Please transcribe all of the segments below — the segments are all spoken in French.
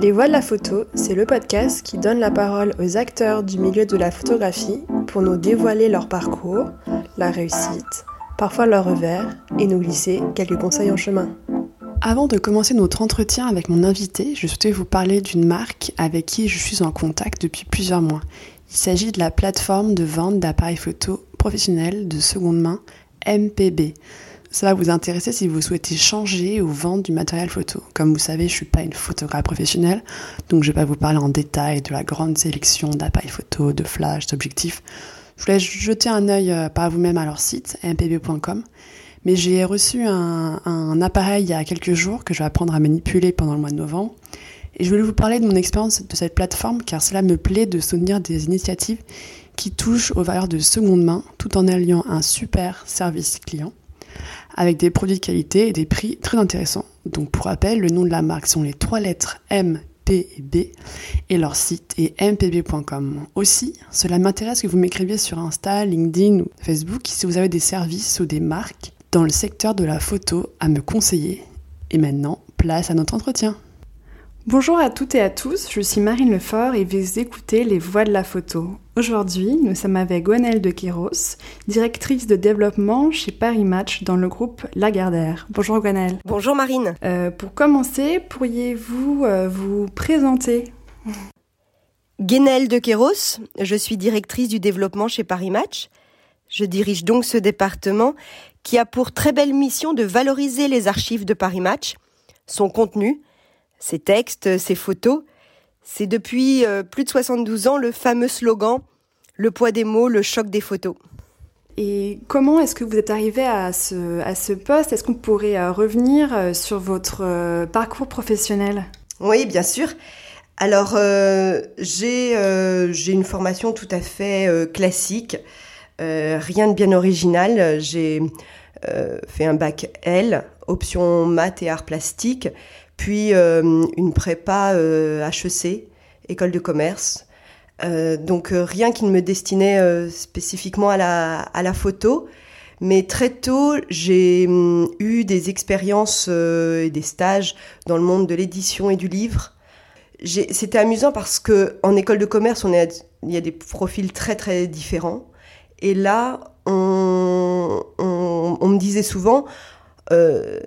Les Voix de la photo, c'est le podcast qui donne la parole aux acteurs du milieu de la photographie pour nous dévoiler leur parcours, la réussite, parfois leur revers, et nous glisser quelques conseils en chemin. Avant de commencer notre entretien avec mon invité, je souhaitais vous parler d'une marque avec qui je suis en contact depuis plusieurs mois. Il s'agit de la plateforme de vente d'appareils photo professionnels de seconde main MPB. Ça va vous intéresser si vous souhaitez changer ou vendre du matériel photo. Comme vous savez, je suis pas une photographe professionnelle, donc je vais pas vous parler en détail de la grande sélection d'appareils photo, de flash, d'objectifs. Je vous laisse jeter un œil euh, par vous-même à leur site, mpb.com. Mais j'ai reçu un, appareil il y a quelques jours que je vais apprendre à manipuler pendant le mois de novembre. Et je voulais vous parler de mon expérience de cette plateforme car cela me plaît de soutenir des initiatives qui touchent aux valeurs de seconde main tout en alliant un super service client avec des produits de qualité et des prix très intéressants. Donc pour rappel, le nom de la marque sont les trois lettres M, P et B et leur site est mpb.com. Aussi, cela m'intéresse que vous m'écriviez sur Insta, LinkedIn ou Facebook si vous avez des services ou des marques dans le secteur de la photo à me conseiller. Et maintenant, place à notre entretien. Bonjour à toutes et à tous, je suis Marine Lefort et vous écoutez Les Voix de la photo. Aujourd'hui, nous sommes avec Gwenelle de Quiros, directrice de développement chez Paris Match dans le groupe Lagardère. Bonjour Gwenelle. Bonjour Marine. Euh, pour commencer, pourriez-vous euh, vous présenter? Guénelle de Quiros, je suis directrice du développement chez Paris Match. Je dirige donc ce département qui a pour très belle mission de valoriser les archives de Paris Match, son contenu, ses textes, ses photos. C'est depuis euh, plus de 72 ans le fameux slogan Le poids des mots, le choc des photos. Et comment est-ce que vous êtes arrivé à ce, à ce poste? Est-ce qu'on pourrait euh, revenir euh, sur votre parcours professionnel? Oui, bien sûr. Alors, j'ai une formation tout à fait classique, rien de bien original. J'ai fait un bac L, option maths et arts plastiques puis euh, une prépa HEC, euh, école de commerce. Euh, donc rien qui ne me destinait spécifiquement à la, photo. Mais très tôt, j'ai hum, eu des expériences et des stages dans le monde de l'édition et du livre. C'était amusant parce que en école de commerce, il y a des profils très très différents. Et là, on me disait souvent, euh,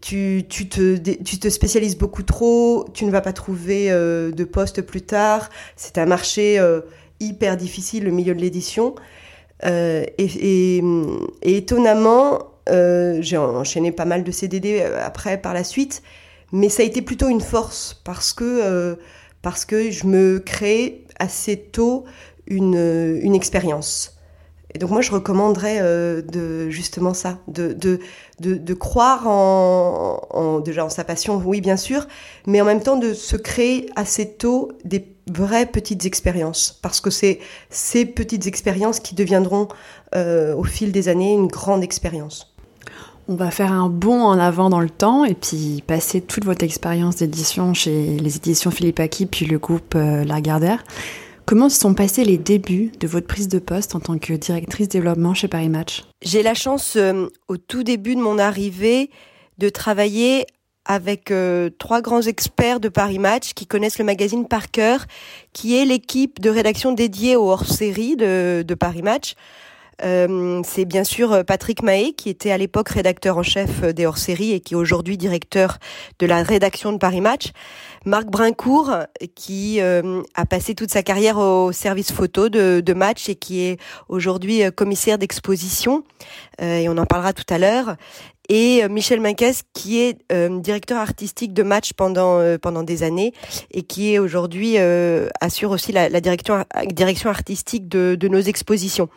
tu, te, spécialises beaucoup trop, tu ne vas pas trouver euh, de poste plus tard. C'est un marché euh, hyper difficile, le milieu de l'édition. Et, étonnamment, j'ai enchaîné pas mal de CDD après par la suite, mais ça a été plutôt une force parce que, parce que je me crée assez tôt une expérience. Et donc moi, je recommanderais euh, de justement ça, de, de, de, croire en, déjà en sa passion, oui bien sûr, mais en même temps de se créer assez tôt des vraies petites expériences, parce que c'est ces petites expériences qui deviendront euh, au fil des années une grande expérience. On va faire un bond en avant dans le temps et puis passer toute votre expérience d'édition chez les éditions Philippe Aki puis le groupe euh, Lagardère. Comment se sont passés les débuts de votre prise de poste en tant que directrice développement chez Paris Match? J'ai la chance, euh, au tout début de mon arrivée, de travailler avec euh, trois grands experts de Paris Match qui connaissent le magazine par cœur, qui est l'équipe de rédaction dédiée aux hors-série de, de Paris Match. Euh, c'est bien sûr Patrick Mahé, qui était à l'époque rédacteur en chef des hors-séries et qui est aujourd'hui directeur de la rédaction de Paris Match. Marc Brincourt, qui euh, a passé toute sa carrière au service photo de, de Match et qui est aujourd'hui euh, commissaire d'exposition, et on en parlera tout à l'heure. Et Michel Minquès, qui est directeur artistique de Match pendant pendant des années et qui est aujourd'hui assure aussi la, la direction direction artistique de, de nos expositions.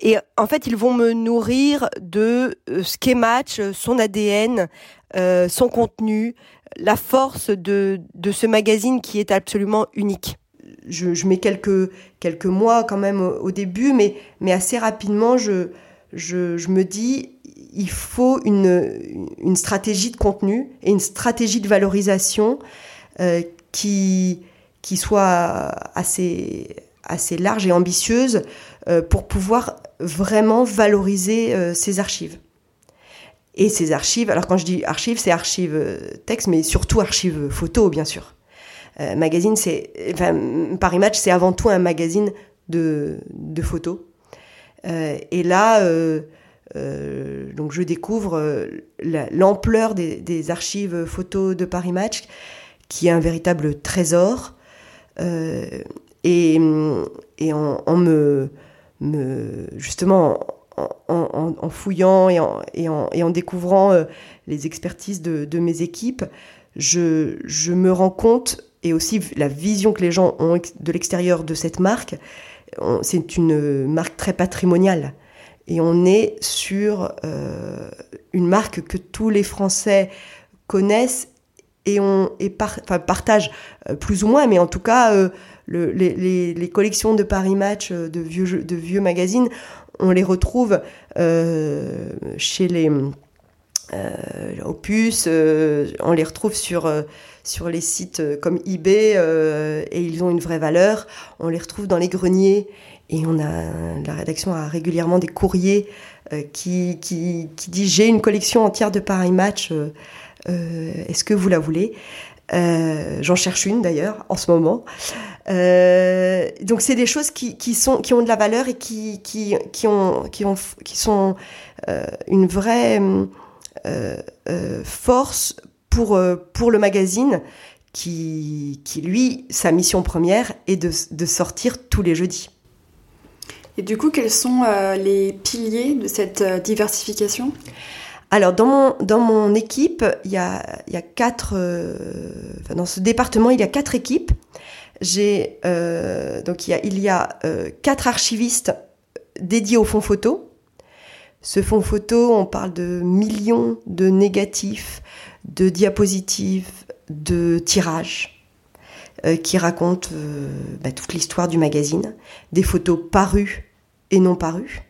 Et en fait, ils vont me nourrir de euh, ce qu'est Match, son ADN, euh, son contenu, la force de, de ce magazine qui est absolument unique. Je, mets quelques, quelques mois quand même au, début, mais, mais assez rapidement, je, je, je, me dis, il faut une, une stratégie de contenu et une stratégie de valorisation euh, qui, qui soit assez, assez large et ambitieuse euh, pour pouvoir vraiment valoriser euh, ces archives. Et ces archives, alors quand je dis archives, c'est archives euh, texte, mais surtout archives photos, bien sûr. magazine, c'est, enfin, Paris Match, c'est avant tout un magazine de, de photos. et là, donc je découvre l'ampleur des, archives photos de Paris Match, qui est un véritable trésor. et, et me, me, justement en, fouillant et en, et et en découvrant euh, les expertises de, de mes équipes, je, je, me rends compte, et aussi la vision que les gens ont de l'extérieur de cette marque, c'est une marque très patrimoniale. Et on est sur euh, une marque que tous les Français connaissent et, on, et partagent euh, plus ou moins, mais en tout cas, le, les, les, les, collections de Paris Match, de vieux, de vieux magazines, on les retrouve euh, chez les euh, Opus, euh, on les retrouve sur, les sites comme eBay et ils ont une vraie valeur. On les retrouve dans les greniers et on a la rédaction a régulièrement des courriers qui, qui, j'ai une collection entière de Paris Match. Est-ce que vous la voulez? J'en cherche une d'ailleurs en ce moment. Euh, donc c'est des choses qui, qui, sont, qui ont de la valeur et qui, qui, qui, ont, qui, ont, qui sont euh, une vraie euh, euh force pour, euh, pour le magazine qui, qui, lui, sa mission première est de, de sortir tous les jeudis. Et du coup, quels sont euh, les piliers de cette diversification? Alors dans mon dans mon équipe, il y a il y a quatre enfin, dans ce département il y a quatre équipes j'ai euh, donc il y a, il y a euh, quatre archivistes dédiés au fonds photo. Ce fonds photo, on parle de millions de négatifs, de diapositives, de tirages euh, qui racontent bah, toute l'histoire du magazine, des photos parues et non parues.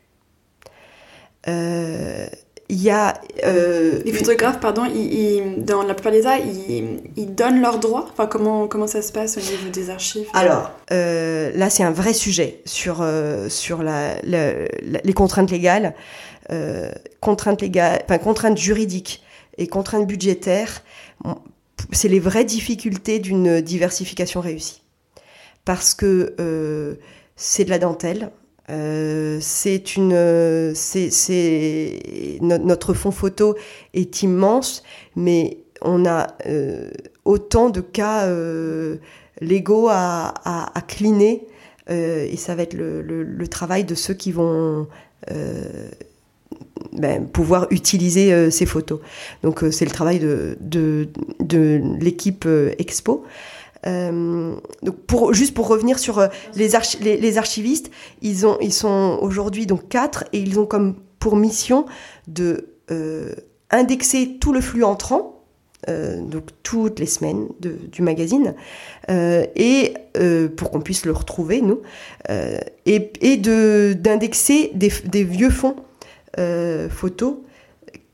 Il y a. Euh, les photographes, pardon, ils, dans la plupart des cas, ils, ils, donnent leurs droits Enfin, comment, comment ça se passe au niveau des archives? Alors, euh, là, c'est un vrai sujet sur, euh, sur la, les contraintes légales, contraintes légales, enfin, contraintes juridiques et contraintes budgétaires. C'est les vraies difficultés d'une diversification réussie. Parce que c'est de la dentelle, euh, c'est une, c'est, notre fond photo est immense, mais on a euh, autant de cas euh, légaux à, à, à cliner, et ça va être le, le, travail de ceux qui vont ben, pouvoir utiliser ces photos. Donc c'est le travail de, de, de l'équipe Expo. Euh, donc juste pour revenir sur euh, les, archivistes, ils, ont, ils sont aujourd'hui donc quatre et ils ont comme pour mission de euh, indexer tout le flux entrant, donc toutes les semaines du magazine, et pour qu'on puisse le retrouver nous, et, et de d'indexer des, des, vieux fonds photos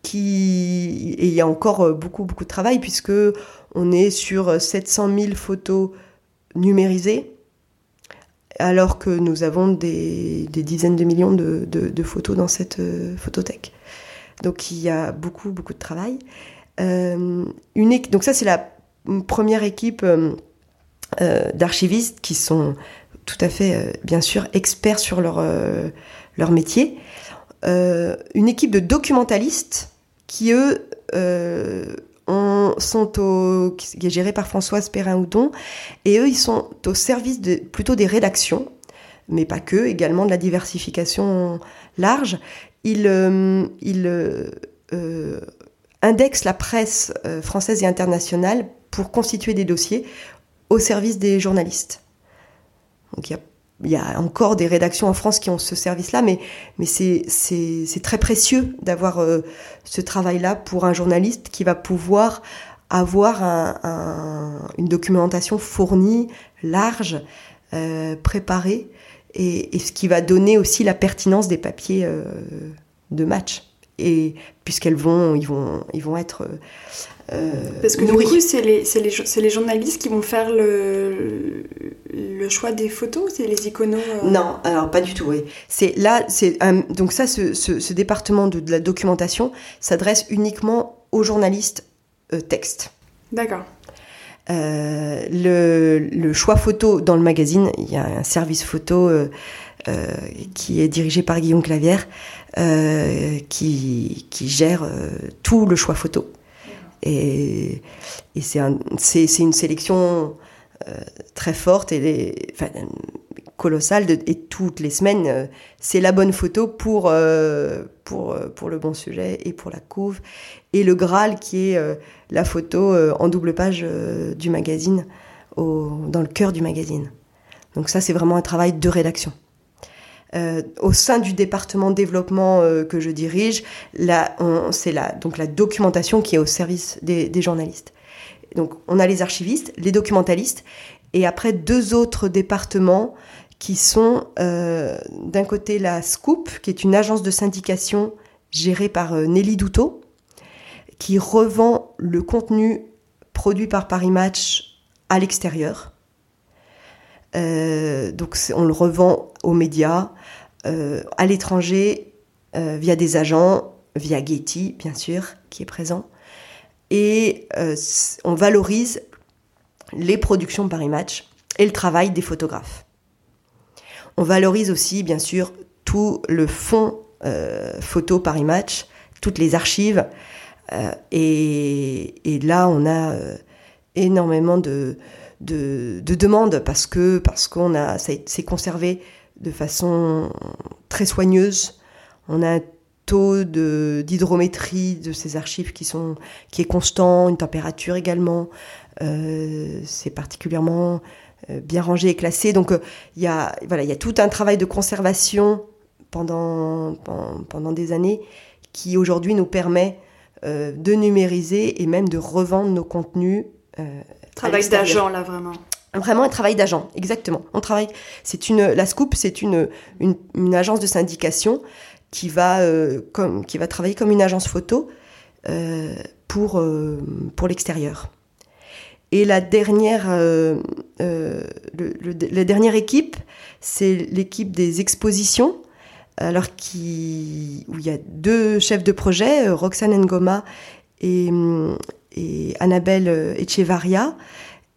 qui et il y a encore beaucoup beaucoup de travail puisque on est sur 700 000 photos numérisées, alors que nous avons des, dizaines de millions de, photos dans cette euh, photothèque. Donc il y a beaucoup, beaucoup de travail. Euh, donc ça, c'est la première équipe euh, d'archivistes qui sont tout à fait, bien sûr, experts sur leur, leur métier. une équipe de documentalistes qui, eux, on, sont au, qui est géré par Françoise Perrin-Houdon, et eux, ils sont au service plutôt des rédactions, mais pas que, également de la diversification large. Ils, euh, euh, euh, indexent la presse française et internationale pour constituer des dossiers au service des journalistes. Donc il y a il y a encore des rédactions en France qui ont ce service-là, mais, c'est, très précieux d'avoir euh, ce travail-là pour un journaliste qui va pouvoir avoir un, un, une documentation fournie, large, euh, préparée, et, ce qui va donner aussi la pertinence des papiers euh, de match. Et puisqu'elles vont, ils vont, ils vont être Parce que du coup, c'est les, les, les, journalistes qui vont faire le, le choix des photos, c'est les iconos euh Non, alors pas du tout, oui. C'est là, c'est donc ça, ce, ce, département de, de, la documentation s'adresse uniquement aux journalistes euh, texte. D'accord. le, choix photo dans le magazine, il y a un service photo qui est dirigé par Guillaume Clavière, qui, qui, gère tout le choix photo. Et, c'est une sélection très forte et colossale et toutes les semaines, euh, c'est la bonne photo pour, euh, pour, euh, le bon sujet et pour la couve. Et le Graal qui est la photo en double page du magazine, dans le cœur du magazine. Donc ça, c'est vraiment un travail de rédaction. Au sein du département développement que je dirige, c'est la, donc la documentation qui est au service des, des journalistes. Donc on a les archivistes, les documentalistes, et après deux autres départements qui sont euh, d'un côté la Scoop, qui est une agence de syndication gérée par euh, Nelly Douto, qui revend le contenu produit par Paris Match à l'extérieur. Euh, donc on le revend aux médias, à l'étranger, via des agents, via Getty bien sûr, qui est présent. Et on valorise les productions Paris Match et le travail des photographes. On valorise aussi, bien sûr, tout le fond euh, photo Paris Match, toutes les archives. Euh, et, là, on a euh, énormément de, de, demandes parce que parce qu'on a c'est conservé de façon très soigneuse. On a un taux d'hydrométrie de, ces archives qui sont qui est constant, une température également. c'est particulièrement euh, bien rangé et classé. Donc euh, il y a voilà, il y a tout un travail de conservation pendant pendant, des années qui aujourd'hui nous permet euh, de numériser et même de revendre nos contenus. Travail d'agent là vraiment. Vraiment un travail d'agent, exactement. On travaille. C'est une la Scoop, c'est une, une, agence de syndication qui va comme qui va travailler comme une agence photo pour pour l'extérieur. Et la dernière, euh, euh, la dernière équipe, c'est l'équipe des expositions. Alors qui, où il y a deux chefs de projet, euh, Roxane Ngoma et, et Annabelle Echevarria.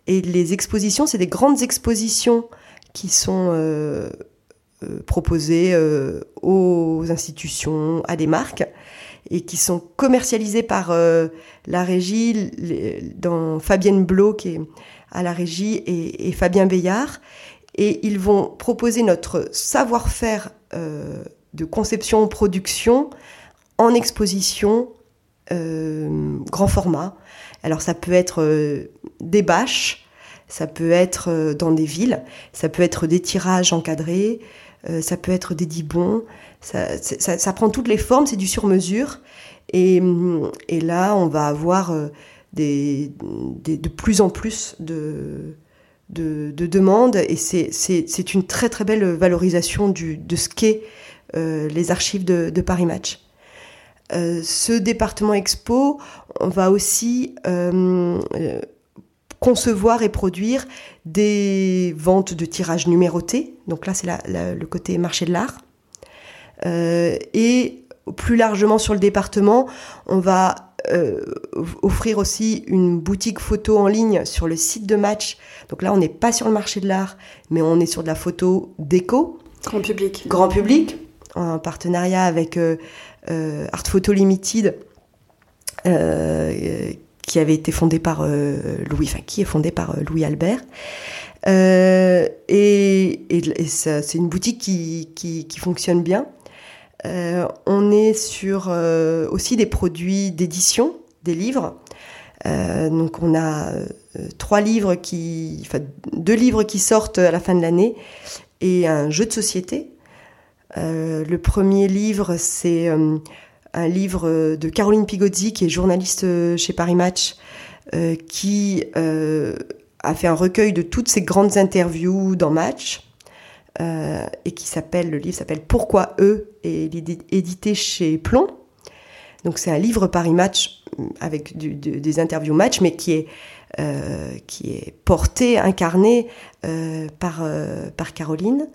Et les expositions, c'est des grandes expositions qui sont proposées aux institutions, à des marques et qui sont commercialisés par euh, la régie, dans Fabienne Blo qui est à la régie et, Fabien Veillard. Et ils vont proposer notre savoir-faire euh, de conception-production en exposition euh, grand format. Alors ça peut être des bâches, ça peut être dans des villes, ça peut être des tirages encadrés, ça peut être des dibons, ça, prend toutes les formes, c'est du sur-mesure. Et, là, on va avoir euh, de plus en plus de, de, demandes et c'est une très très belle valorisation de ce qu'est euh, les archives de, Paris Match. Euh, ce département expo, on va aussi concevoir et produire des ventes de tirages numérotés. Donc là, c'est le côté marché de l'art. Euh, et plus largement sur le département, on va euh, offrir aussi une boutique photo en ligne sur le site de match. Donc là, on n'est pas sur le marché de l'art, mais on est sur de la photo déco. Grand public. Grand public, en partenariat avec euh, Art Photo Limited, qui avait été fondé par Louis, enfin qui est fondé par Louis Albert. et, c'est une boutique qui, fonctionne bien. Euh, on est sur euh, aussi des produits d'édition, des livres. Euh, donc on a trois livres qui, enfin deux livres qui sortent à la fin de l'année et un jeu de société. Le premier livre, c'est un livre de Caroline Pigozzi, qui est journaliste chez Paris Match, qui a fait un recueil de toutes ses grandes interviews dans Match. Euh, et qui s'appelle, le livre s'appelle Pourquoi eux et il est édité chez Plomb. Donc c'est un livre Paris Match avec des interviews match, mais qui est, euh, qui est porté, incarné euh, par, par Caroline.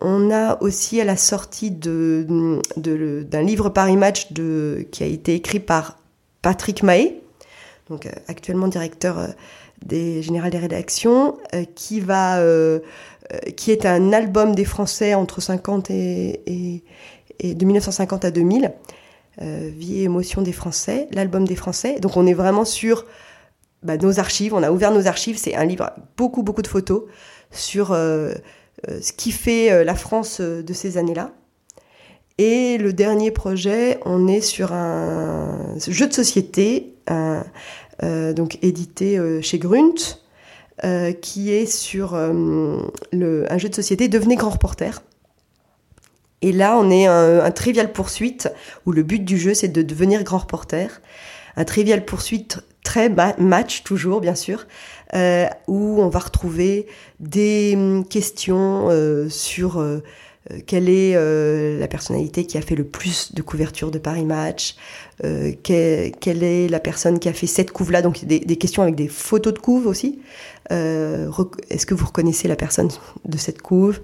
On a aussi à la sortie d'un livre Paris Match de, qui a été écrit par Patrick Mahé, donc actuellement directeur des générales des rédactions, qui va, qui est un album des Français entre 50 et, et, de 1950 à 2000. Vie et émotion des Français, l'album des Français. Donc on est vraiment sur bah, nos archives. On a ouvert nos archives. C'est un livre beaucoup beaucoup de photos sur ce qui fait la France de ces années-là. Et le dernier projet, on est sur un jeu de société, euh, donc édité euh, chez Grunt, euh, qui est sur le, un jeu de société Devenez grand reporter. Et là, on est un, un trivial poursuite où le but du jeu, c'est de devenir grand reporter. Un trivial poursuite très match toujours, bien sûr, où on va retrouver des hum, questions sur euh, quelle est euh, la personnalité qui a fait le plus de couverture de Paris Match, euh, quelle, est la personne qui a fait cette couve-là, donc des, questions avec des photos de couve aussi. Est-ce que vous reconnaissez la personne de cette couve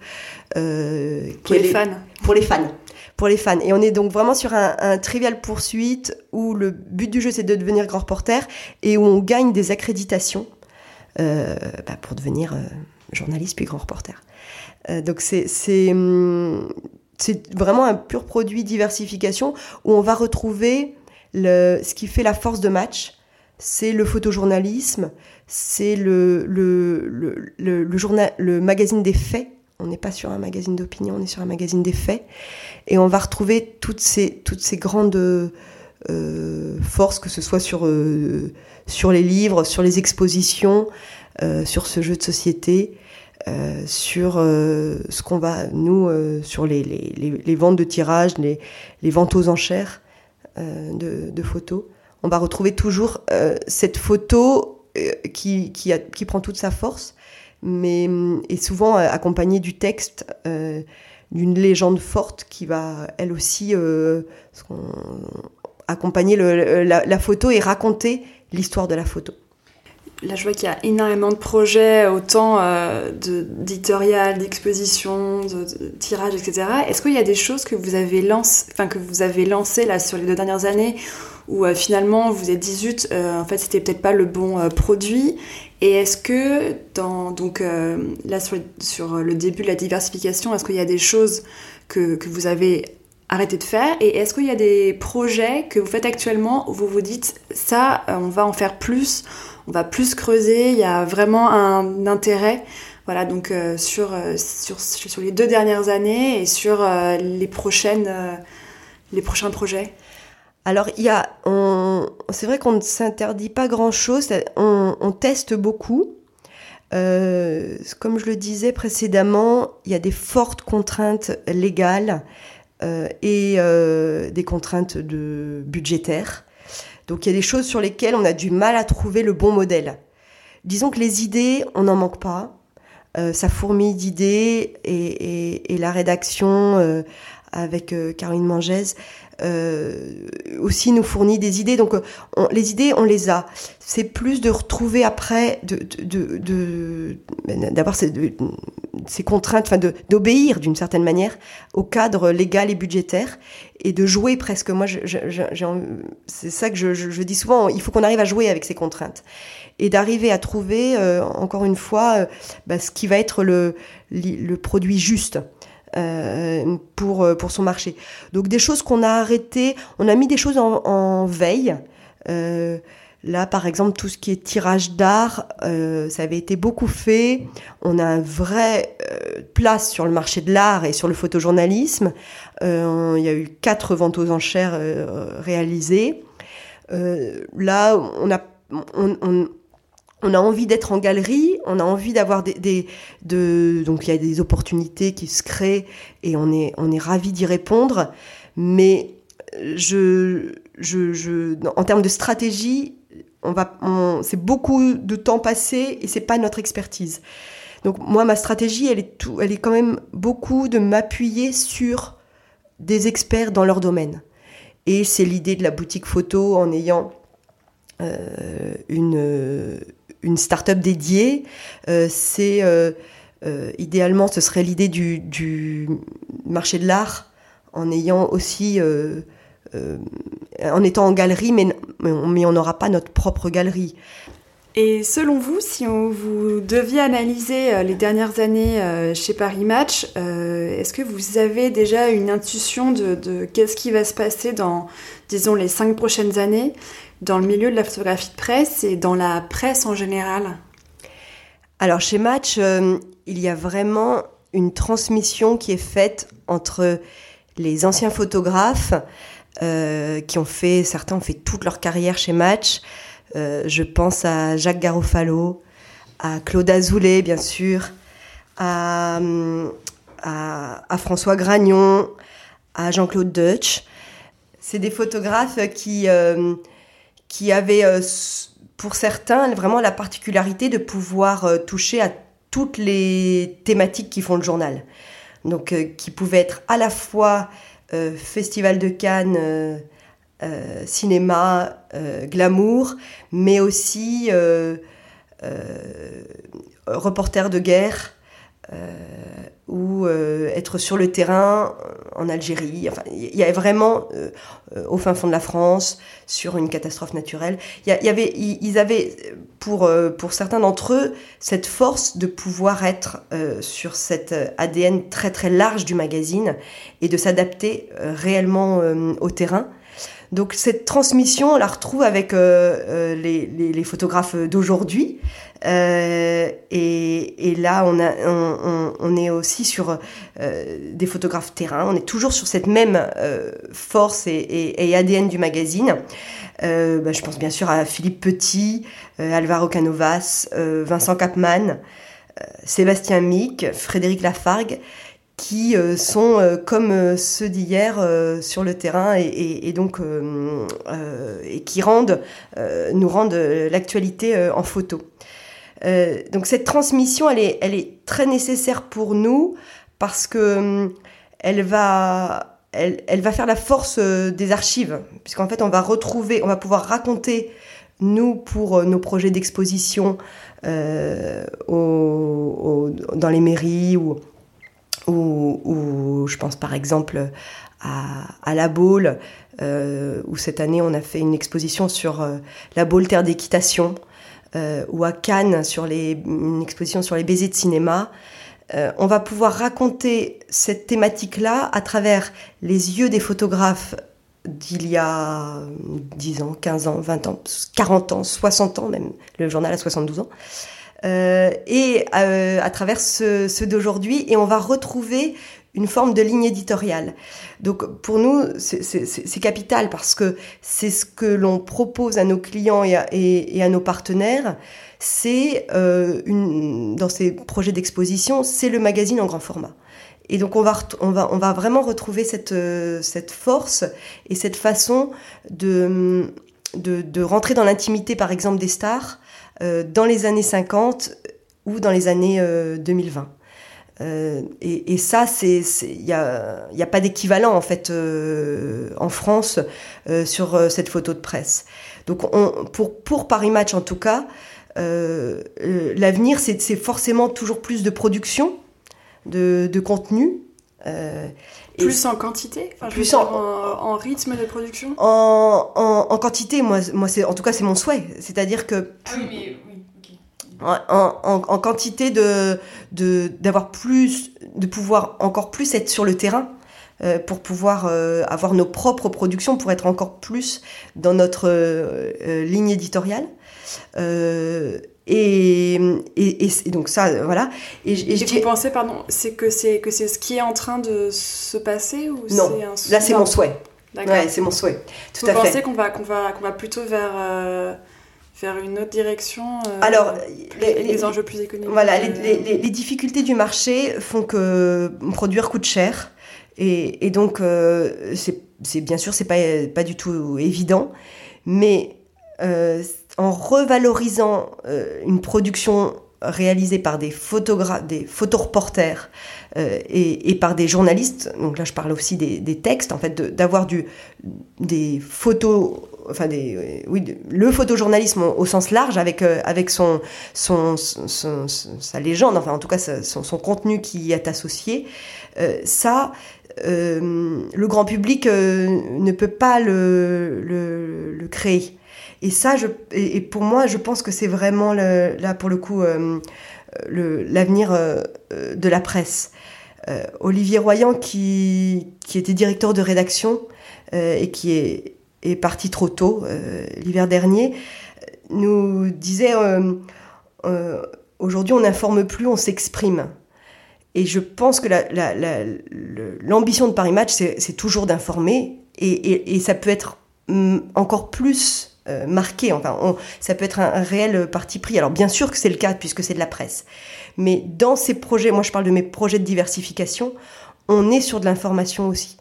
Pour les fans. Pour les fans. Pour les fans. Et on est donc vraiment sur un, trivial poursuite où le but du jeu c'est de devenir grand reporter et où on gagne des accréditations bah, pour devenir journaliste puis grand reporter. Euh, donc hum, c'est vraiment un pur produit diversification où on va retrouver ce qui fait la force de match. C'est le photojournalisme, c'est le, magazine des faits. On n'est pas sur un magazine d'opinion, on est sur un magazine des faits. Et on va retrouver toutes ces grandes euh, forces, que ce soit sur, euh, sur les livres, sur les expositions, euh, sur ce jeu de société. Sur ce qu'on va, nous, sur les, ventes de tirage, les, ventes aux enchères de, photos. On va retrouver toujours cette photo qui, qui, qui, prend toute sa force, mais est souvent accompagnée du texte d'une légende forte qui va, elle aussi, accompagner la, photo et raconter l'histoire de la photo. Là, je vois qu'il y a énormément de projets, autant euh, d'éditorial, d'exposition, de, de, tirage, etc. Est-ce qu'il y a des choses que vous avez lancées, que vous avez là sur les deux dernières années, où euh, finalement vous êtes 18, euh, en fait c'était peut-être pas le bon euh, produit? Et est-ce que donc là sur, le début de la diversification, est-ce qu'il y a des choses que vous avez arrêté de faire Et est-ce qu'il y a des projets que vous faites actuellement où vous vous dites ça, on va en faire plus on va plus creuser, il y a vraiment un intérêt? Voilà, donc euh, sur, euh, sur, sur, les deux dernières années et sur euh, les, prochaines, les prochains projets alors, il y a, c'est vrai qu'on ne s'interdit pas grand-chose, on, teste beaucoup. comme je le disais précédemment, il y a des fortes contraintes légales et des contraintes de budgétaires. Donc il y a des choses sur lesquelles on a du mal à trouver le bon modèle. Disons que les idées, on n'en manque pas. Euh, ça fourmille d'idées et, la rédaction euh, avec euh, Caroline Mangès aussi nous fournit des idées. Donc les idées, on les a. C'est plus de retrouver après, de, d'avoir ces, ces, contraintes, enfin d'obéir d'une certaine manière au cadre légal et budgétaire et de jouer presque. Moi, c'est ça que je, dis souvent. Il faut qu'on arrive à jouer avec ces contraintes et d'arriver à trouver, euh, encore une fois, euh, bah, ce qui va être le, le produit juste. Euh, pour, pour son marché. Donc des choses qu'on a arrêtées, on a mis des choses en, veille. Euh, Là, par exemple, tout ce qui est tirage d'art, euh, ça avait été beaucoup fait. On a un vrai euh, place sur le marché de l'art et sur le photojournalisme. Euh, il y a eu quatre ventes aux enchères euh, réalisées. Euh, là, on a, on, on, on a envie d'être en galerie, on a envie d'avoir des, des de, donc il y a des opportunités qui se créent et on est, on ravi d'y répondre. Mais je, je, en termes de stratégie, c'est beaucoup de temps passé et c'est pas notre expertise. Donc moi, ma stratégie, elle est tout, elle est quand même beaucoup de m'appuyer sur des experts dans leur domaine. Et c'est l'idée de la boutique photo en ayant euh, une, une start-up dédiée. Euh, c'est euh, idéalement, ce serait l'idée du, marché de l'art en ayant aussi en étant en galerie, mais, mais on n'aura pas notre propre galerie. Et selon vous, si on, vous deviez analyser euh, les dernières années euh, chez Paris Match, euh, est-ce que vous avez déjà une intuition de, qu'est-ce qui va se passer dans, disons, les cinq prochaines années dans le milieu de la photographie de presse et dans la presse en général? Alors chez Match, il y a vraiment une transmission qui est faite entre les anciens photographes qui ont fait, certains ont fait toute leur carrière chez Match, euh, je pense à Jacques Garofalo, à Claude Azoulay, bien sûr, à, François Gragnon, à Jean-Claude Deutsch. C'est des photographes qui, euh, qui avaient, euh, pour certains, vraiment la particularité de pouvoir toucher à toutes les thématiques qui font le journal. Donc, qui pouvaient être à la fois Festival de Cannes, euh, cinéma, euh, glamour, mais aussi euh, reporter de guerre ou être sur le terrain en Algérie. Enfin, il y avait vraiment au fin fond de la France sur une catastrophe naturelle. Il y, avait, ils avaient pour pour certains d'entre eux cette force de pouvoir être sur cet ADN très très large du magazine et de s'adapter réellement au terrain. Donc cette transmission, on la retrouve avec euh, euh, les, photographes d'aujourd'hui. Euh, et, là, on, est aussi sur des photographes terrain. On est toujours sur cette même force et, et, ADN du magazine. Bah, je pense bien sûr à Philippe Petit, Alvaro Canovas, Vincent Capman, Sébastien Mick, Frédéric Lafargue qui euh, sont euh, comme euh, ceux d'hier sur le terrain et, donc et qui rendent nous rendent l'actualité en photo. donc cette transmission, elle est, elle est très nécessaire pour nous parce que elle va, elle, elle, va faire la force des archives, puisqu'en fait on va retrouver, on va pouvoir raconter nous pour nos projets d'exposition dans les mairies ou ou, je pense par exemple à, la Baule, euh, où cette année on a fait une exposition sur euh, la Baule Terre d'équitation, euh, ou à Cannes sur les, une exposition sur les baisers de cinéma. on va pouvoir raconter cette thématique-là à travers les yeux des photographes d'il y a 10 ans, 15 ans, 20 ans, 40 ans, 60 ans même, le journal a 72 ans. Euh, et euh, à travers ceux, d'aujourd'hui, et on va retrouver une forme de ligne éditoriale. Donc pour nous, c'est capital parce que c'est ce que l'on propose à nos clients et à, et, à nos partenaires. C'est euh, dans ces projets d'exposition, c'est le magazine en grand format. Et donc on va, on va, on va vraiment retrouver cette, cette force et cette façon de, de, de rentrer dans l'intimité, par exemple, des stars, euh, dans les années 50 ou dans les années 2020. Euh, euh, et, ça, il n'y a, a, pas d'équivalent en fait en France sur cette photo de presse. Donc pour, pour Paris Match en tout cas, l'avenir c'est forcément toujours plus de production, de contenu. Plus en quantité? Plus en, rythme de production? En, en, quantité, moi, moi en tout cas, c'est mon souhait. C'est-à-dire que. Ah oui, mais, En, quantité de d'avoir plus de pouvoir encore plus être sur le terrain euh, pour pouvoir euh, avoir nos propres productions pour être encore plus dans notre euh, ligne éditoriale et, et, et, donc ça, voilà. Et, et, vous pensez, pardon, c'est que c'est que c'est ce qui est en train de se passer ou Non, là c'est mon souhait. Ouais, c'est mon souhait. Tout vous pensez qu'on va qu'on va qu'on va plutôt vers euh, vers une autre direction euh, Alors, les, les, enjeux plus économiques. Voilà, euh, les, les, difficultés du marché font que produire coûte cher et, donc c'est bien sûr c'est pas pas du tout évident, mais en revalorisant euh, une production réalisée par des photographes, des photoreporters euh, et, par des journalistes. Donc là, je parle aussi des, textes, en fait, d'avoir des photos, enfin oui, le photojournalisme au, sens large avec euh, avec son, sa légende, enfin en tout cas son, contenu qui est associé. Euh, ça, le grand public ne peut pas le créer. Et ça, et, pour moi, je pense que c'est vraiment là pour le coup l'avenir de la presse. Olivier Royan, qui, était directeur de rédaction et qui est, est parti trop tôt l'hiver dernier, nous disait aujourd'hui on n'informe plus, on s'exprime. Et je pense que l'ambition de Paris Match, c'est toujours d'informer, et, ça peut être mm, encore plus euh, marqué, enfin, ça peut être un, réel parti pris. Alors bien sûr que c'est le cas, puisque c'est de la presse. Mais dans ces projets, moi je parle de mes projets de diversification, on est sur de l'information aussi.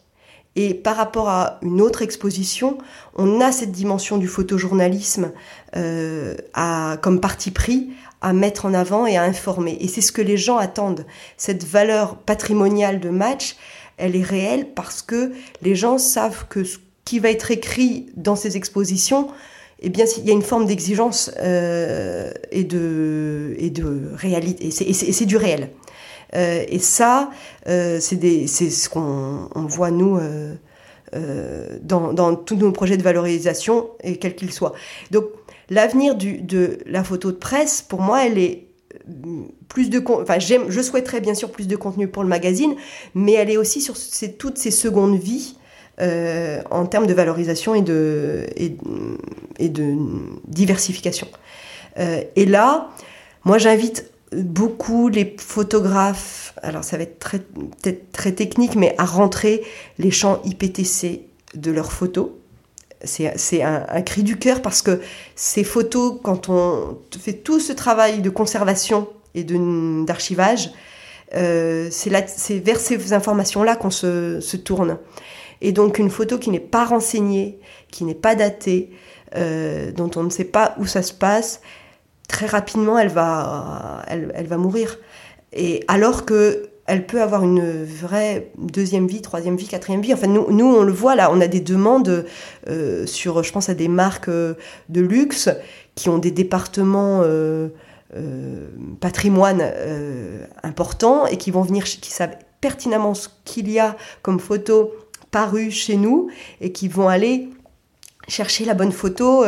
Et par rapport à une autre exposition, on a cette dimension du photojournalisme euh, à, comme parti pris à mettre en avant et à informer. Et c'est ce que les gens attendent. Cette valeur patrimoniale de match, elle est réelle parce que les gens savent que ce qui va être écrit dans ces expositions, eh bien, il y a une forme d'exigence euh, et de et de réalité. Et c'est du réel. Euh, et ça, euh, c'est ce qu'on on voit nous. Euh, dans, dans, tous nos projets de valorisation, et quels qu'ils soient. Donc, l'avenir de la photo de presse, pour moi, elle est plus de enfin je souhaiterais bien sûr plus de contenu pour le magazine mais elle est aussi sur toutes ces secondes vies euh, en termes de valorisation et de diversification euh, et là moi j'invite beaucoup les photographes alors ça va être peut-être très technique mais à rentrer les champs IPTC de leurs photos c'est un, cri du cœur parce que ces photos, quand on fait tout ce travail de conservation et d'archivage, euh, c'est vers ces informations-là qu'on se, tourne. Et donc une photo qui n'est pas renseignée, qui n'est pas datée, euh, dont on ne sait pas où ça se passe, très rapidement elle va, elle va mourir. Et alors que elle peut avoir une vraie deuxième vie, troisième vie, quatrième vie. Enfin, nous, nous on le voit là, on a des demandes euh, sur, je pense à des marques euh, de luxe qui ont des départements patrimoine importants et qui vont venir, qui savent pertinemment ce qu'il y a comme photo parue chez nous et qui vont aller chercher la bonne photo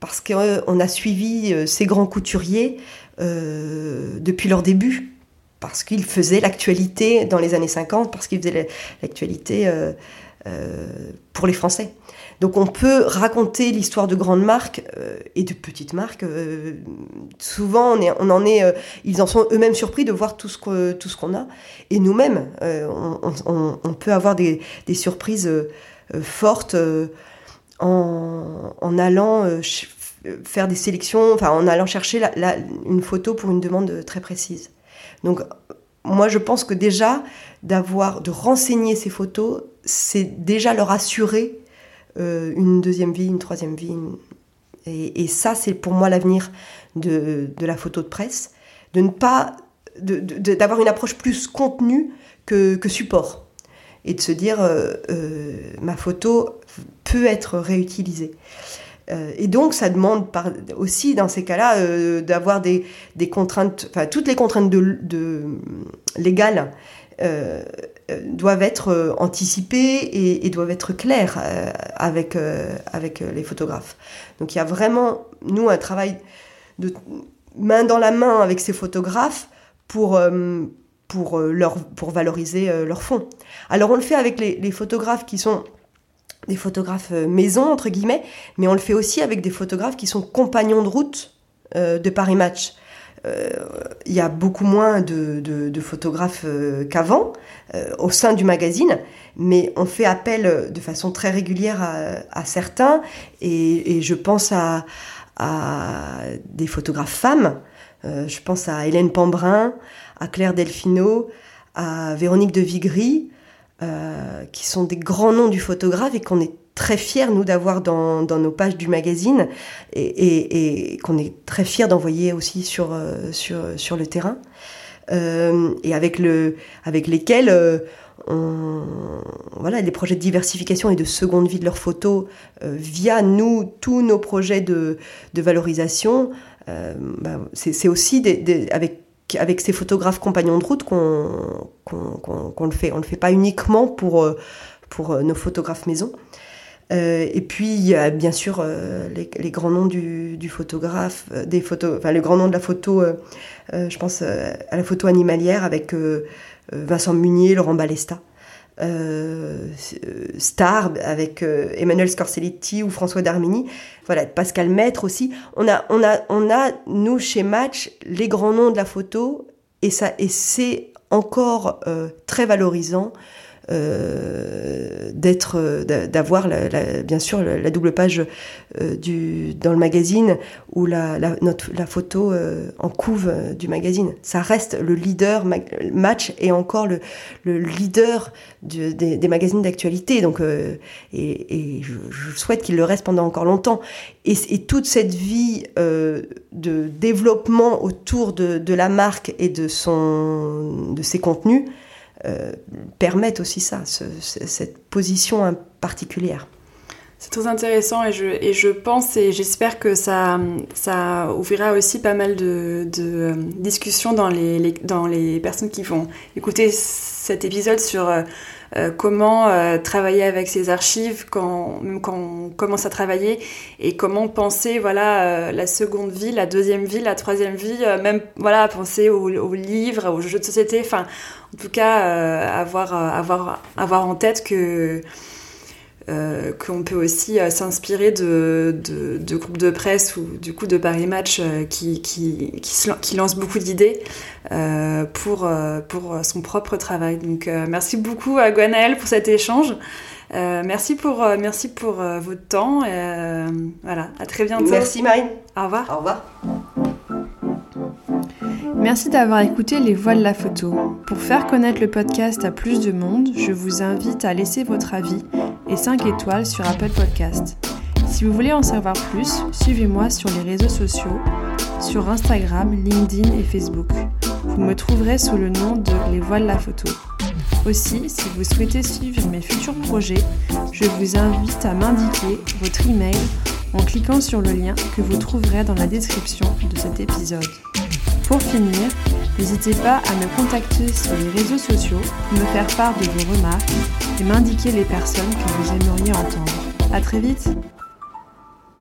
parce qu'on a suivi ces grands couturiers depuis leur début parce qu'il faisait l'actualité dans les années 50, parce qu'il faisait l'actualité euh, euh, pour les Français. Donc on peut raconter l'histoire de grandes marques euh, et de petites marques. souvent, on, en est, ils en sont eux-mêmes surpris de voir tout ce qu'on a. Et nous-mêmes, on, peut avoir des, surprises fortes en, allant faire des sélections, enfin en allant chercher une photo pour une demande très précise. Donc, moi, je pense que déjà, d'avoir, de renseigner ces photos, c'est déjà leur assurer euh, une deuxième vie, une troisième vie. Et, ça, c'est pour moi l'avenir de, la photo de presse, de ne pas, d'avoir une approche plus contenue que, support, et de se dire, euh, euh, ma photo peut être réutilisée. Et donc, ça demande aussi, dans ces cas-là, d'avoir des, contraintes, enfin, toutes les contraintes de, légales euh, doivent être anticipées et, doivent être claires avec, avec les photographes. Donc, il y a vraiment, nous, un travail de main dans la main avec ces photographes pour, pour, leur, pour valoriser leur fond. Alors, on le fait avec les photographes qui sont des photographes euh, maison, entre guillemets, mais on le fait aussi avec des photographes qui sont compagnons de route euh, de Paris Match. Euh, il y a beaucoup moins de, photographes qu'avant au sein du magazine, mais on fait appel de façon très régulière à, certains, et, je pense à, des photographes femmes, je pense à Hélène Pambrin, à Claire Delfino, à Véronique de Vigry, euh, qui sont des grands noms du photographe et qu'on est très fiers, nous, d'avoir dans, nos pages du magazine et, qu'on est très fiers d'envoyer aussi sur, euh, le terrain. Euh, et avec, le, avec lesquels euh, on, voilà, les projets de diversification et de seconde vie de leurs photos via nous, tous nos projets de, valorisation, bah, c'est aussi avec ces photographes compagnons de route qu'on le fait. On ne le fait pas uniquement pour, pour nos photographes maison. Et puis il y a bien sûr les, grands noms du, photographe, des photos, enfin le grand nom de la photo, je pense à la photo animalière avec Vincent Munier, Laurent Balesta. Euh, Star avec euh, Emmanuel Scorselletti ou François Darmini, voilà, Pascal Maître aussi. On a, on a, on a, nous, chez Match, les grands noms de la photo, et ça, et c'est encore euh, très valorisant euh, d'être, euh, d'avoir bien sûr la, double page euh, du, dans le magazine ou la, notre, la photo en couve du magazine. Ça reste le leader match et encore le, le leader des, magazines d'actualité. Donc, et, je, souhaite qu'il le reste pendant encore longtemps. Et, et toute cette vie de développement autour de, de, la marque et de son de ses contenus euh, permettent aussi ça, cette position particulière. C'est très intéressant et je, et je pense et j'espère que ça, ça ouvrira aussi pas mal de, de discussions dans les, dans les personnes qui vont écouter cet épisode sur euh, euh, comment travailler avec ces archives quand, on commence à travailler et comment penser voilà la seconde vie, la deuxième vie, la troisième vie, même voilà penser aux, aux, livres, aux jeux de société. Enfin, en tout cas, euh, avoir, euh, avoir, avoir en tête que euh, qu'on peut aussi s'inspirer de, de, groupes de presse ou du coup de Paris Match qui, qui, qui, lance beaucoup d'idées pour, pour son propre travail. Donc merci beaucoup à Gwenaëlle pour cet échange. merci pour, merci pour votre temps. voilà, à très bientôt. Merci Marine. Au revoir. Au revoir. Merci d'avoir écouté Les Voix de la photo. Pour faire connaître le podcast à plus de monde, je vous invite à laisser votre avis et 5 étoiles sur Apple Podcast. Si vous voulez en savoir plus, suivez-moi sur les réseaux sociaux, sur Instagram, LinkedIn et Facebook. Vous me trouverez sous le nom de Les Voix de la photo. Aussi, si vous souhaitez suivre mes futurs projets, je vous invite à m'indiquer votre email en cliquant sur le lien que vous trouverez dans la description de cet épisode. Pour finir, n'hésitez pas à me contacter sur les réseaux sociaux me faire part de vos remarques et m'indiquer les personnes que vous aimeriez entendre. A très vite